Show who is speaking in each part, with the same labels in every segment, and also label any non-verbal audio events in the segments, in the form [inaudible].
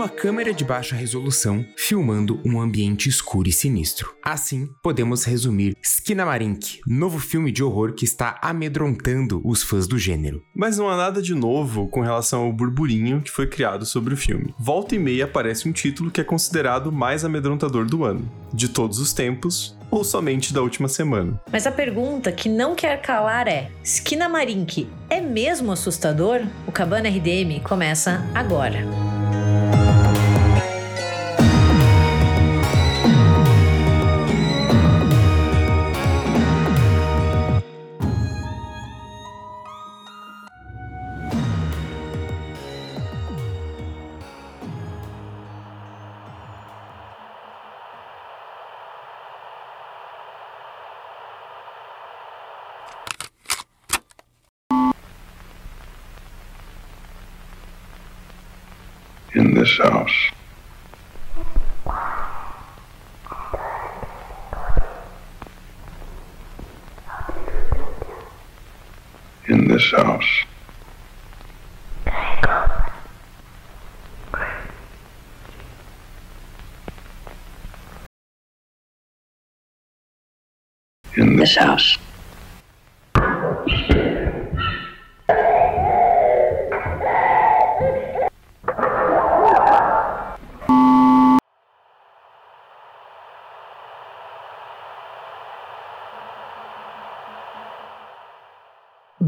Speaker 1: uma câmera de baixa resolução filmando um ambiente escuro e sinistro. Assim, podemos resumir Skinamarink, novo filme de horror que está amedrontando os fãs do gênero.
Speaker 2: Mas não há nada de novo com relação ao burburinho que foi criado sobre o filme. Volta e meia aparece um título que é considerado o mais amedrontador do ano, de todos os tempos, ou somente da última semana.
Speaker 3: Mas a pergunta que não quer calar é: Skinamarink é mesmo assustador? O Cabana RDM começa agora.
Speaker 4: In this house. In this house. In this house.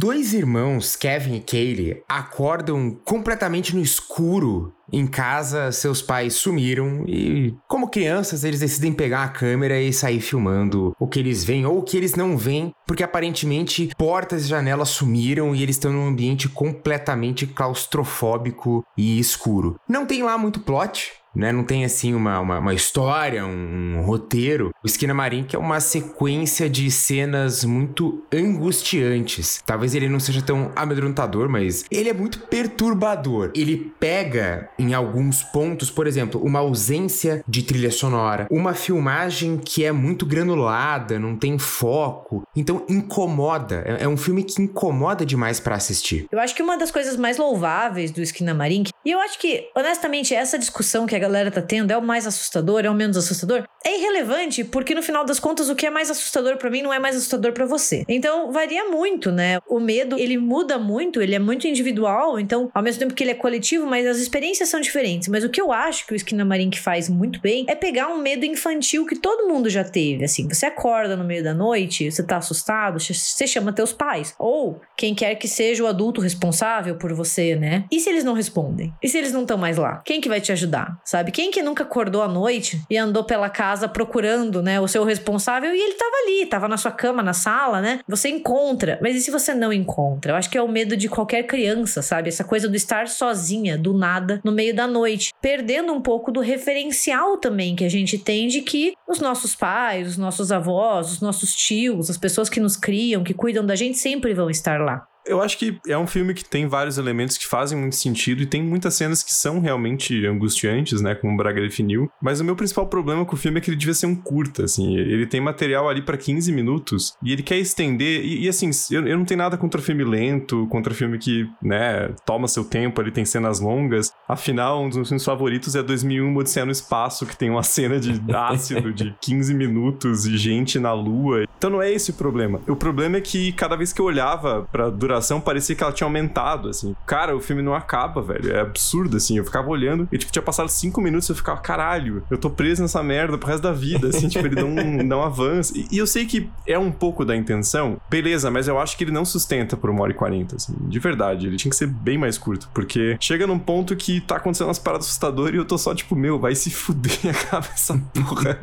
Speaker 1: Dois irmãos, Kevin e Kaylee, acordam completamente no escuro. Em casa, seus pais sumiram e, como crianças, eles decidem pegar a câmera e sair filmando o que eles veem ou o que eles não veem, porque aparentemente portas e janelas sumiram e eles estão num ambiente completamente claustrofóbico e escuro. Não tem lá muito plot, né? Não tem assim uma, uma, uma história, um, um, roteiro. O Esquina Marink é uma sequência de cenas muito angustiantes. Talvez ele não seja tão amedrontador, mas ele é muito perturbador. Ele pega em alguns pontos, por exemplo, uma ausência de trilha sonora, uma filmagem que é muito granulada, não tem foco. Então incomoda. É, é um filme que incomoda demais para assistir.
Speaker 3: Eu acho que uma das coisas mais louváveis do Esquina Marink, e eu acho que, honestamente, essa discussão que a galera tá tendo é o mais assustador, é o menos assustador, é irrelevante, porque no final das contas o que é mais assustador para mim não é mais assustador para você. Então varia muito, né? O medo, ele muda muito, ele é muito individual, então ao mesmo tempo que ele é coletivo, mas as experiências são diferentes. Mas o que eu acho que o Esquina Marink faz muito bem é pegar um medo infantil que todo mundo já teve, assim, você acorda no meio da noite, você tá assustado, você chama teus pais, ou quem quer que seja o adulto responsável por você, né? E se eles não respondem? E se eles não estão mais lá? Quem que vai te ajudar? Sabe? Quem que nunca acordou à noite e andou pela casa procurando, né, o seu responsável e ele tava ali, tava na sua cama, na sala, né? Você encontra, mas e se você não encontra? Eu acho que é o medo de qualquer criança, sabe? Essa coisa do estar sozinha, do nada, no meio da noite, perdendo um pouco do referencial também que a gente tem de que os nossos pais, os nossos avós, os nossos tios, as pessoas que nos criam, que cuidam da gente sempre vão estar lá.
Speaker 2: Eu acho que é um filme que tem vários elementos que fazem muito sentido e tem muitas cenas que são realmente angustiantes, né? Como o Braga definiu. Mas o meu principal problema com o filme é que ele devia ser um curta, assim. Ele tem material ali para 15 minutos e ele quer estender. E, e assim, eu, eu, não tenho nada contra filme lento, contra filme que, né, toma seu tempo, ele tem cenas longas. Afinal, um dos meus filmes favoritos é 2001 Odisseia no Espaço, que tem uma cena de [laughs] ácido de 15 minutos e gente na lua. Então não é esse o problema. O problema é que cada vez que eu olhava pra duração parecia que ela tinha aumentado, assim. Cara, o filme não acaba, velho. É absurdo, assim. Eu ficava olhando e, tipo, tinha passado cinco minutos e eu ficava, caralho, eu tô preso nessa merda pro resto da vida, assim. tipo, ele não, não avança. E, e, eu sei que é um pouco da intenção, beleza, mas eu acho que ele não sustenta por uma hora e quarenta, assim. De verdade, ele tinha que ser bem mais curto, porque chega num ponto que tá acontecendo umas paradas assustadoras e eu tô só, tipo, meu, vai se fuder, acaba essa [laughs] porra.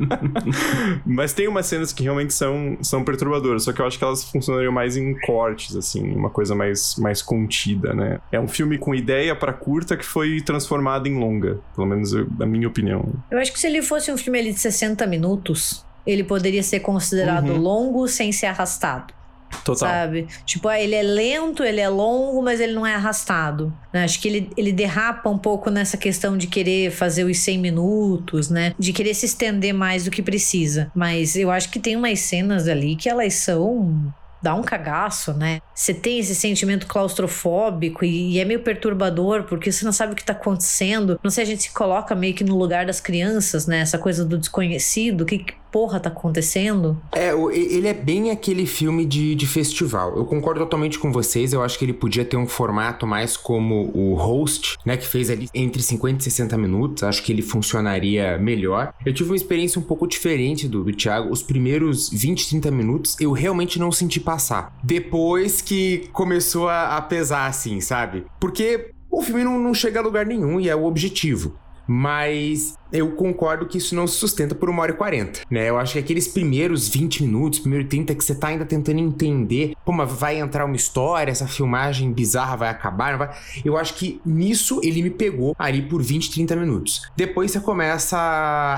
Speaker 2: mas tem umas cenas que realmente são, são perturbadoras, só que eu acho que elas funcionariam mais em cortes, assim, uma coisa mais, mais contida, né? É um filme com ideia para curta que foi transformado em longa, pelo menos eu, a minha opinião.
Speaker 3: Eu acho que se ele fosse um filme ali de 60 minutos, ele poderia ser considerado uhum. longo sem ser arrastado.
Speaker 2: Total.
Speaker 3: Sabe? Tipo, ah, ele é lento, ele é longo, mas ele não é arrastado. Né? Acho que ele, ele derrapa um pouco nessa questão de querer fazer os 100 minutos, né? De querer se estender mais do que precisa. Mas eu acho que tem umas cenas ali que elas são dá um cagaço, né? Você tem esse sentimento claustrofóbico e, e, é meio perturbador, porque você não sabe o que tá acontecendo. Não sei, a gente se coloca meio que no lugar das crianças, né? Essa coisa do desconhecido, o que, que porra tá acontecendo?
Speaker 1: É, ele é bem aquele filme de, de festival. Eu concordo totalmente com vocês, eu acho que ele podia ter um formato mais como o host, né? Que fez ali entre 50 e 60 minutos. Acho que ele funcionaria melhor. Eu tive uma experiência um pouco diferente do, do Thiago. Os primeiros 20, 30 minutos eu realmente não senti passar. Depois que começou a, a pesar, assim, sabe? Porque o filme não, não chega a lugar nenhum e é o objetivo. Mas eu concordo que isso não se sustenta por uma hora e quarenta, né? Eu acho que aqueles primeiros 20 minutos, primeiro 30, que você tá ainda tentando entender, como vai entrar uma história, essa filmagem bizarra vai acabar, vai... eu acho que nisso ele me pegou ali por 20, 30 minutos. Depois você começa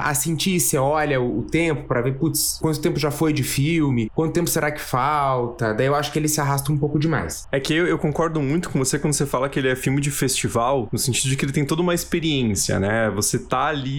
Speaker 1: a sentir, você olha o tempo para ver, putz, quanto tempo já foi de filme, quanto tempo será que falta, daí eu acho que ele se arrasta um pouco demais.
Speaker 2: É que eu, eu concordo muito com você quando você fala que ele é filme de festival, no sentido de que ele tem toda uma experiência, né? Você tá ali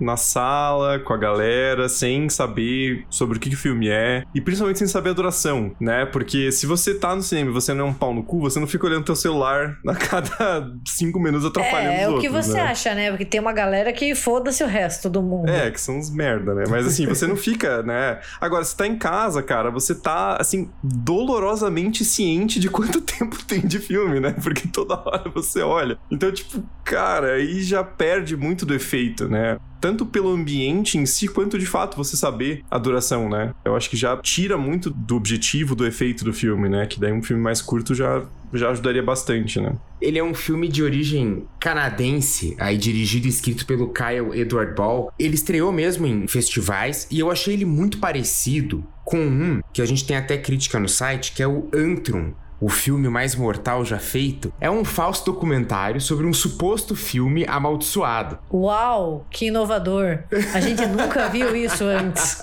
Speaker 2: na sala com a galera sem saber sobre o que, que o filme é e principalmente sem saber a duração, né? Porque se você tá no cinema e você não é um pau no cu, você não fica olhando teu celular [laughs] a cada cinco minutos atrapalhando
Speaker 3: é,
Speaker 2: os
Speaker 3: outros. É, o que você
Speaker 2: né?
Speaker 3: acha, né? Porque tem uma galera que foda-se o resto do mundo.
Speaker 2: É, que são uns merda, né? Mas assim, você não [laughs] fica, né? Agora, você tá em casa, cara, você tá, assim, dolorosamente ciente de quanto [laughs] tempo tem de filme, né? Porque toda hora você olha. Então, tipo, cara, aí já perde muito do efeito, né? Tanto pelo ambiente em si, quanto de fato você saber a duração, né? Eu acho que já tira muito do objetivo, do efeito do filme, né? Que daí um filme mais curto já, já ajudaria bastante, né?
Speaker 1: Ele é um filme de origem canadense, aí dirigido e escrito pelo Kyle Edward Ball. Ele estreou mesmo em festivais e eu achei ele muito parecido com um que a gente tem até crítica no site, que é o Antrum, o filme mais mortal já feito, é um falso documentário sobre um suposto filme amaldiçoado.
Speaker 3: Uau, que inovador! A gente nunca viu isso antes.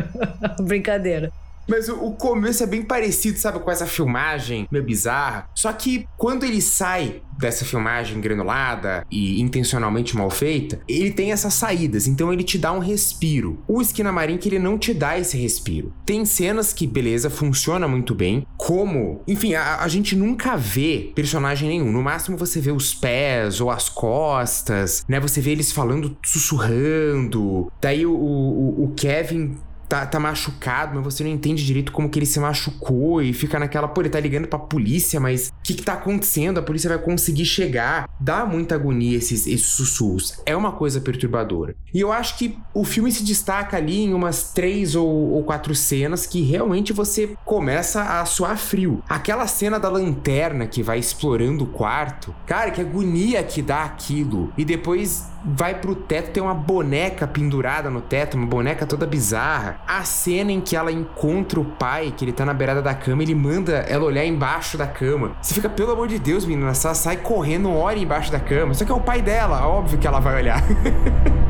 Speaker 3: [laughs] Brincadeira.
Speaker 1: Mas o, começo é bem parecido, sabe, com essa filmagem meio bizarra. Só que quando ele sai dessa filmagem granulada e intencionalmente mal feita, ele tem essas saídas, então ele te dá um respiro. O Esquina que ele não te dá esse respiro. Tem cenas que, beleza, funciona muito bem, como, enfim, a, a gente nunca vê personagem nenhum. No máximo você vê os pés ou as costas, né? Você vê eles falando, sussurrando. Daí o, o, o Kevin tá, tá machucado, mas você não entende direito como que ele se machucou e fica naquela, pô, ele tá ligando pra polícia, mas o que que tá acontecendo? A polícia vai conseguir chegar. Dá muita agonia esses, esses sussurros. É uma coisa perturbadora. E eu acho que o filme se destaca ali em umas três ou, ou quatro cenas que realmente você começa a suar frio. Aquela cena da lanterna que vai explorando o quarto, cara, que agonia que dá aquilo. E depois vai pro teto, tem uma boneca pendurada no teto, uma boneca toda bizarra. A cena em que ela encontra o pai, que ele tá na beirada da cama, ele manda ela olhar embaixo da cama. Você fica, pelo amor de Deus, menina, ela sai correndo, olha embaixo da cama. Só que é o pai dela, óbvio que ela vai olhar. [laughs]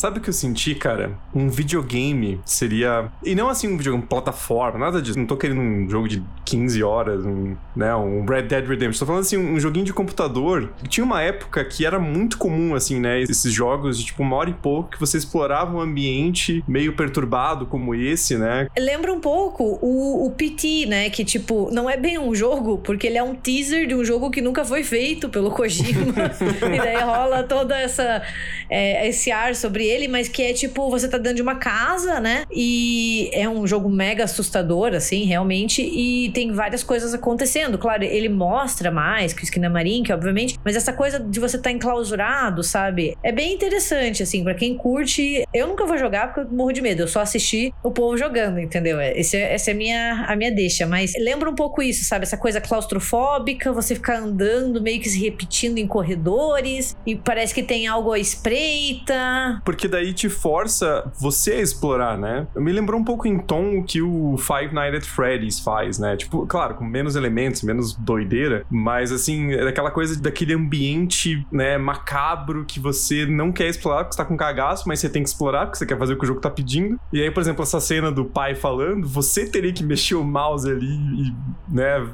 Speaker 2: Sabe o que eu senti, cara? Um videogame seria. E não assim um videogame plataforma, nada disso. Não tô querendo um jogo de 15 horas, um, né? Um Red Dead Redemption. Tô falando assim, um joguinho de computador. Tinha uma época que era muito comum, assim, né? Esses jogos de tipo uma hora e pouco que você explorava um ambiente meio perturbado como esse, né?
Speaker 3: Lembra um pouco o, o PT, né? Que tipo, não é bem um jogo, porque ele é um teaser de um jogo que nunca foi feito pelo Kojima. [laughs] e daí rola toda essa. É, esse ar sobre ele, mas que é tipo, você tá dentro de uma casa, né? E é um jogo mega assustador, assim, realmente. E tem várias coisas acontecendo. Claro, ele mostra mais que o Skinamarin, que obviamente, mas essa coisa de você tá enclausurado, sabe? É bem interessante, assim, para quem curte. Eu nunca vou jogar porque eu morro de medo. Eu só assisti o povo jogando, entendeu? Esse, é, essa é a minha, a minha deixa. Mas lembra um pouco isso, sabe? Essa coisa claustrofóbica, você ficar andando meio que se repetindo em corredores e parece que tem algo à espreita.
Speaker 2: Porque daí te força você a explorar, né? Me lembrou um pouco em tom o que o Five Nights at Freddy's faz, né? Tipo, claro, com menos elementos, menos doideira, mas assim, é aquela coisa daquele ambiente, né, macabro que você não quer explorar porque você tá com cagaço, mas você tem que explorar porque você quer fazer o que o jogo tá pedindo. E aí, por exemplo, essa cena do pai falando, você teria que mexer o mouse ali e, né,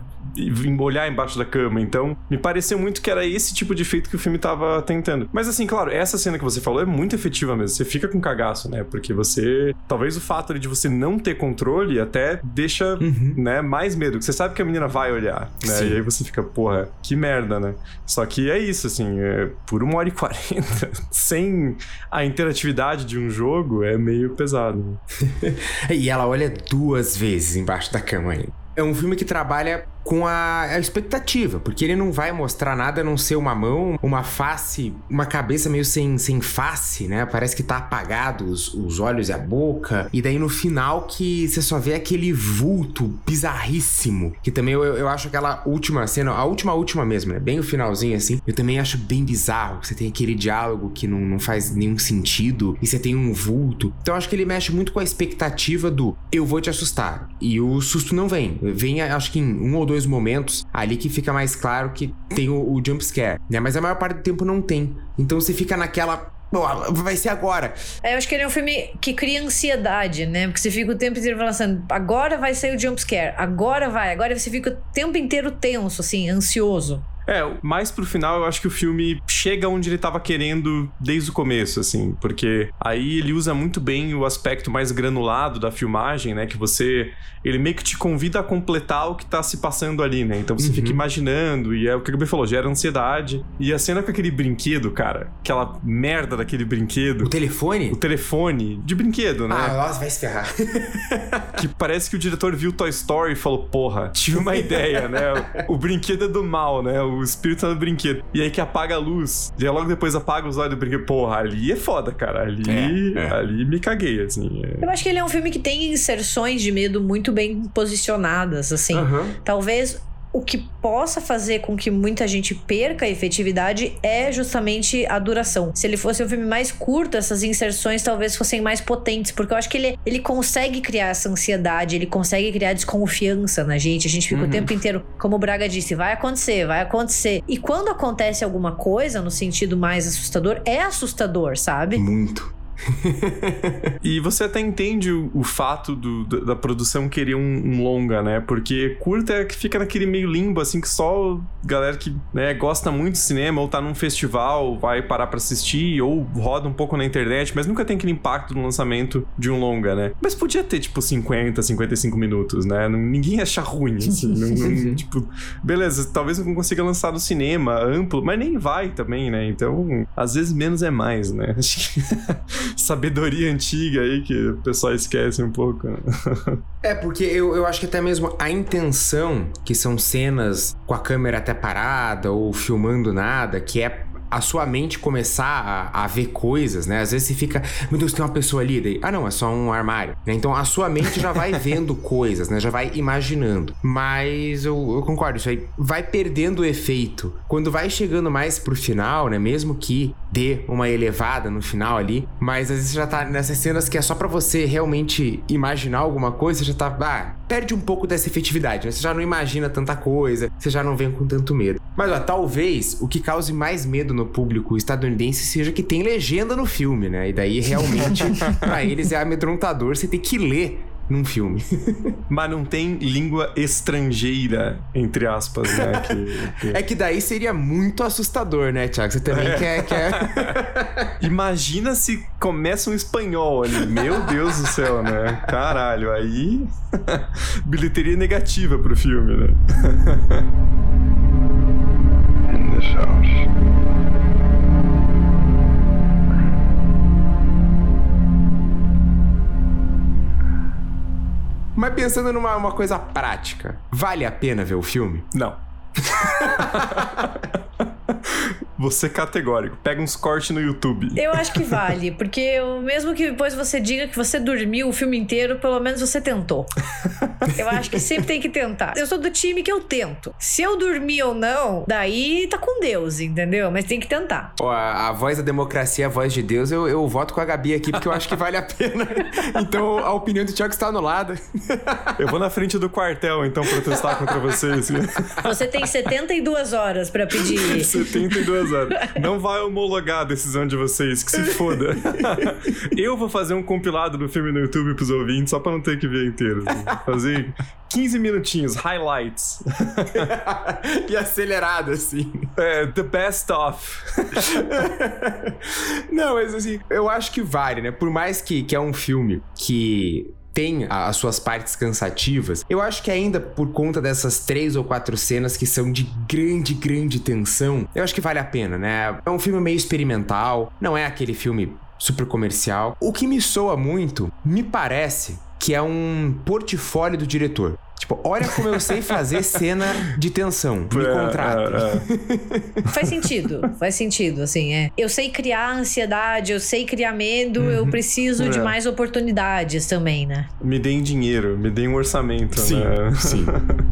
Speaker 2: olhar embaixo da cama. Então, me pareceu muito que era esse tipo de efeito que o filme tava tentando. Mas assim, claro, essa cena que você falou é muito efetiva mesmo. Você fica com cagaço, né? Porque você. Talvez o fato de você não ter controle até deixa, uhum. né, mais medo. Você sabe que a menina vai olhar, né? Sim. E aí você fica, porra, que merda, né? Só que é isso, assim, é, por uma hora e quarenta, [laughs] sem a interatividade de um jogo, é meio pesado. [laughs]
Speaker 1: e ela olha duas vezes embaixo da cama ainda. É um filme que trabalha com a, a, expectativa, porque ele não vai mostrar nada a não ser uma mão, uma face, uma cabeça meio sem, sem face, né? Parece que tá apagado os, os olhos e a boca. E daí no final que você só vê aquele vulto bizarríssimo. Que também eu, eu acho aquela última cena, a última, última mesmo, né? Bem o finalzinho assim. Eu também acho bem bizarro. Você tem aquele diálogo que não, não faz nenhum sentido e você tem um vulto. Então eu acho que ele mexe muito com a expectativa do eu vou te assustar. E o susto não vem. Vem, acho que em um ou dois momentos ali que fica mais claro que tem o, o jump scare, né? Mas a maior parte do tempo não tem. Então você fica naquela vai ser agora.
Speaker 3: É, eu acho que ele é um filme que cria ansiedade, né? Porque você fica o tempo inteiro falando assim, agora vai sair o jump scare, agora vai, agora você fica o tempo inteiro tenso, assim, ansioso.
Speaker 2: É, mais pro final eu acho que o filme chega onde ele tava querendo desde o começo, assim, porque aí ele usa muito bem o aspecto mais granulado da filmagem, né? Que você. Ele meio que te convida a completar o que tá se passando ali, né? Então você uhum. fica imaginando, e é o que o Gabriel falou, gera ansiedade. E a cena com aquele brinquedo, cara, aquela merda daquele brinquedo.
Speaker 1: O telefone?
Speaker 2: O telefone de brinquedo, né?
Speaker 1: Ah, nossa, vai se ferrar. [laughs]
Speaker 2: que parece que o diretor viu Toy Story e falou: porra, tive uma [laughs] ideia, né? O brinquedo é do mal, né? O o espírito tá no brinquedo. E aí que apaga a luz, e aí logo depois apaga os olhos do brinquedo. Porra, ali é foda, cara. Ali, é, é. ali me caguei, assim.
Speaker 3: É. Eu acho que ele é um filme que tem inserções de medo muito bem posicionadas, assim. Uhum. Talvez o que possa fazer com que muita gente perca a efetividade é justamente a duração. Se ele fosse um filme mais curto, essas inserções talvez fossem mais potentes, porque eu acho que ele, ele consegue criar essa ansiedade, ele consegue criar desconfiança na gente. A gente fica uhum. o tempo inteiro, como o Braga disse, vai acontecer, vai acontecer. E quando acontece alguma coisa, no sentido mais assustador, é assustador, sabe?
Speaker 1: Muito [laughs]
Speaker 2: e você até entende o, o fato do, da, da, produção querer um, um, longa, né? Porque curta é que fica naquele meio limbo, assim, que só galera que né, gosta muito de cinema ou tá num festival vai parar para assistir ou roda um pouco na internet, mas nunca tem aquele impacto no lançamento de um longa, né? Mas podia ter, tipo, 50, 55 minutos, né? Ninguém acha ruim, assim. não, não, [laughs] tipo, beleza, talvez eu não consiga lançar no cinema amplo, mas nem vai também, né? Então, às vezes menos é mais, né? [laughs] Acho que [laughs] sabedoria antiga aí que o pessoal esquece um pouco.
Speaker 1: É, porque eu, eu acho que até mesmo a intenção, que são cenas com a câmera até parada ou filmando nada, que é a sua mente começar a, a, ver coisas, né? Às vezes você fica, meu Deus, tem uma pessoa ali, daí, ah não, é só um armário. Né? Então a sua mente já vai vendo [laughs] coisas, né? Já vai imaginando. Mas eu, eu, concordo, isso aí vai perdendo o efeito. Quando vai chegando mais pro final, né? Mesmo que dê uma elevada no final ali, mas às vezes já tá nessas cenas que é só para você realmente imaginar alguma coisa, já tá, ah, perde um pouco dessa efetividade, né? Você já não imagina tanta coisa, você já não vem com tanto medo. Mas ó, talvez o que cause mais medo no público estadunidense seja que tem legenda no filme, né? E daí realmente [laughs] para eles é amedrontador você ter que ler num filme. [laughs]
Speaker 2: Mas não tem língua estrangeira, entre aspas, né?
Speaker 1: Que, que... É que daí seria muito assustador, né, Thiago? Você também é. quer. quer... [laughs]
Speaker 2: Imagina se começa um espanhol ali. Meu Deus do céu, né? Caralho, aí. Bilheteria negativa pro filme, né? In this house.
Speaker 1: Mas pensando numa uma coisa prática, vale a pena ver o filme?
Speaker 2: Não. [laughs] Você categórico. Pega uns cortes no YouTube.
Speaker 3: Eu acho que vale, porque eu, mesmo que depois você diga que você dormiu o filme inteiro, pelo menos você tentou. Eu acho que sempre tem que tentar. Eu sou do time que eu tento. Se eu dormir ou não, daí tá com Deus, entendeu? Mas tem que tentar.
Speaker 1: Ó, a, a voz da democracia, a voz de Deus, eu, eu voto com a Gabi aqui porque eu acho que vale a pena. [laughs] Então a opinião do Thiago está anulada.
Speaker 2: Eu vou na frente do quartel, então, protestar contra vocês.
Speaker 3: Você tem 72 horas pra pedir. [laughs]
Speaker 2: 72 Não vai homologar a decisão de vocês, que se foda. [laughs] Eu vou fazer um compilado do filme no YouTube pros ouvintes, só pra não ter que ver inteiro. assim. Fazer 15 minutinhos, highlights. [laughs]
Speaker 1: e acelerado, assim.
Speaker 2: É, the best of. [laughs]
Speaker 1: Não, mas assim, eu acho que vale, né? Por mais que, que é um filme que tem as suas partes cansativas, eu acho que ainda por conta dessas três ou quatro cenas que são de grande, grande tensão, eu acho que vale a pena, né? É um filme meio experimental, não é aquele filme super comercial. O que me soa muito, me parece que é um portfólio do diretor. Tipo, olha como eu sei fazer cena de tensão. Me
Speaker 2: É,
Speaker 1: contratem.
Speaker 2: é, é. [laughs]
Speaker 3: Faz sentido, faz sentido, assim, é. Eu sei criar ansiedade, eu sei criar medo, eu preciso de
Speaker 2: É.
Speaker 3: mais oportunidades também, né?
Speaker 2: Me deem dinheiro, me deem um orçamento.
Speaker 1: Sim,
Speaker 2: né?
Speaker 1: sim. [laughs]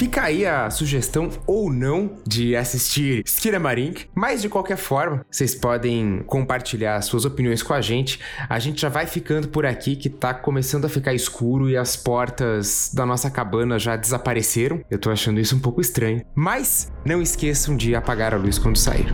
Speaker 1: fica aí a sugestão ou não de assistir Skinamarink. Mas de qualquer forma, vocês podem compartilhar suas opiniões com a gente. A gente já vai ficando por aqui que tá começando a ficar escuro e as portas da nossa cabana já desapareceram. Eu tô achando isso um pouco estranho. Mas não esqueçam de apagar a luz quando sair.